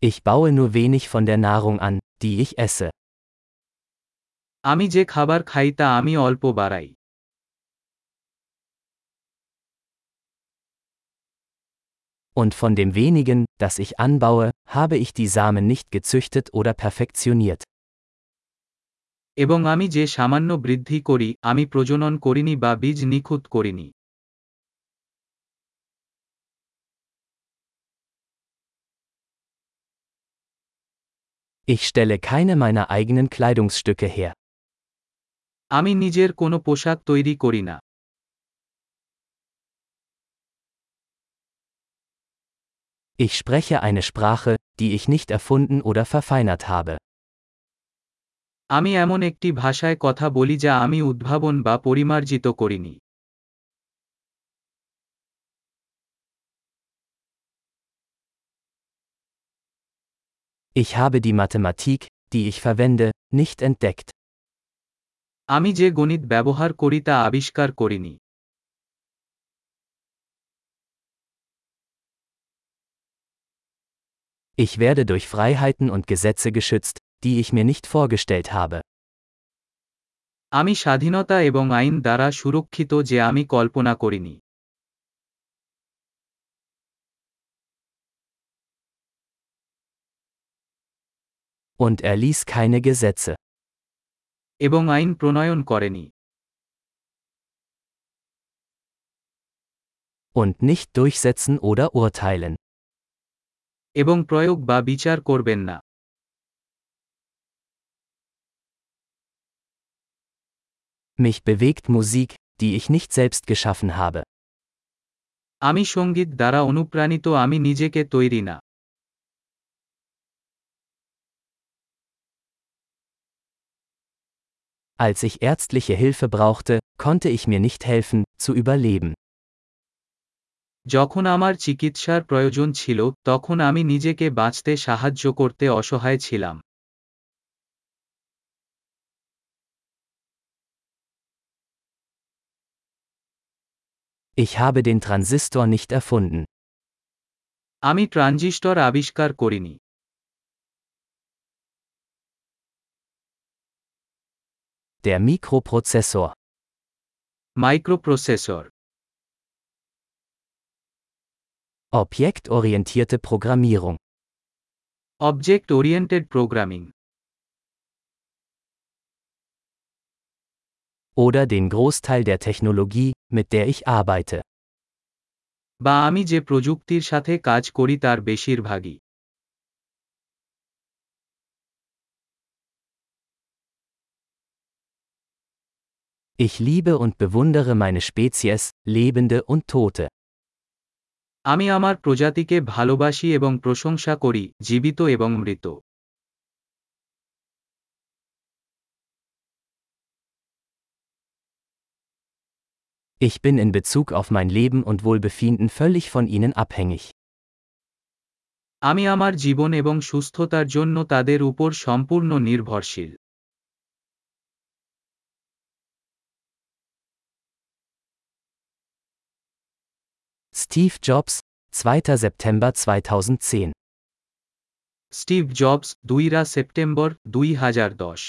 Ich baue nur wenig von der Nahrung an, die ich esse. আমি যে খাবার খাই তা আমি অল্প বাড়াই Und von dem wenigen, das ich anbaue, habe ich die Samen nicht gezüchtet oder perfektioniert. এবং আমি যে সামান্য বৃদ্ধি করি আমি প্রজনন করিনি বা বীজ নিখুঁত করিনি Ich stelle keine meiner eigenen Kleidungsstücke her. আমি নিজের কোনো পোশাক তৈরি করি না Ich spreche eine Sprache, die ich nicht erfunden oder verfeinert habe. আমি এমন একটি ভাষায় কথা বলি যা আমি উদ্ভাবন বা পরিমার্জিত করিনি Ich habe die Mathematik, die ich verwende, nicht entdeckt. আমি যে গণিত ব্যবহার করি তা আবিষ্কার করিনি Ich werde durch Freiheiten und Gesetze geschützt, die ich mir nicht vorgestellt habe. আমি স্বাধীনতা এবং আইন দ্বারা সুরক্ষিত যে আমি কল্পনা করিনি Und er ließ keine Gesetze. এবং আইন প্রণয়ন করেনি Und nicht durchsetzen oder urteilen. এবং প্রয়োগ বা বিচার করবেন না Mich bewegt Musik, die ich nicht selbst geschaffen habe. আমি সঙ্গীত দ্বারা অনুপ্রাণিত আমি নিজেকে তৈরি না Als ich ärztliche Hilfe brauchte, konnte ich mir nicht helfen, zu überleben. যখন আমার চিকিৎসার প্রয়োজন ছিল তখন আমি নিজেকে বাঁচতে সাহায্য করতে অসহায় ছিলাম Ich habe den Transistor nicht erfunden. আমি ট্রানজিস্টর আবিষ্কার করিনি Der Mikroprozessor. Microprocessor Objektorientierte Programmierung. Object oriented programming Oder den Großteil der Technologie, mit der ich arbeite. বা আমি যে প্রযুক্তির সাথে কাজ করি তার বেশিরভাগই Ich liebe und bewundere meine Spezies, Lebende und Tote. আমি আমার প্রজাতিকে ভালোবাসি এবং প্রশংসা করি জীবিত এবং মৃত Ich bin in Bezug auf mein Leben und Wohlbefinden völlig von ihnen abhängig. আমি আমার জীবন এবং সুস্থতার জন্য তাদের উপর সম্পূর্ণ নির্ভরশীল Steve Jobs, 2. September 2010. Steve Jobs দুইরা সেপ্টেম্বর দুই হাজার দশ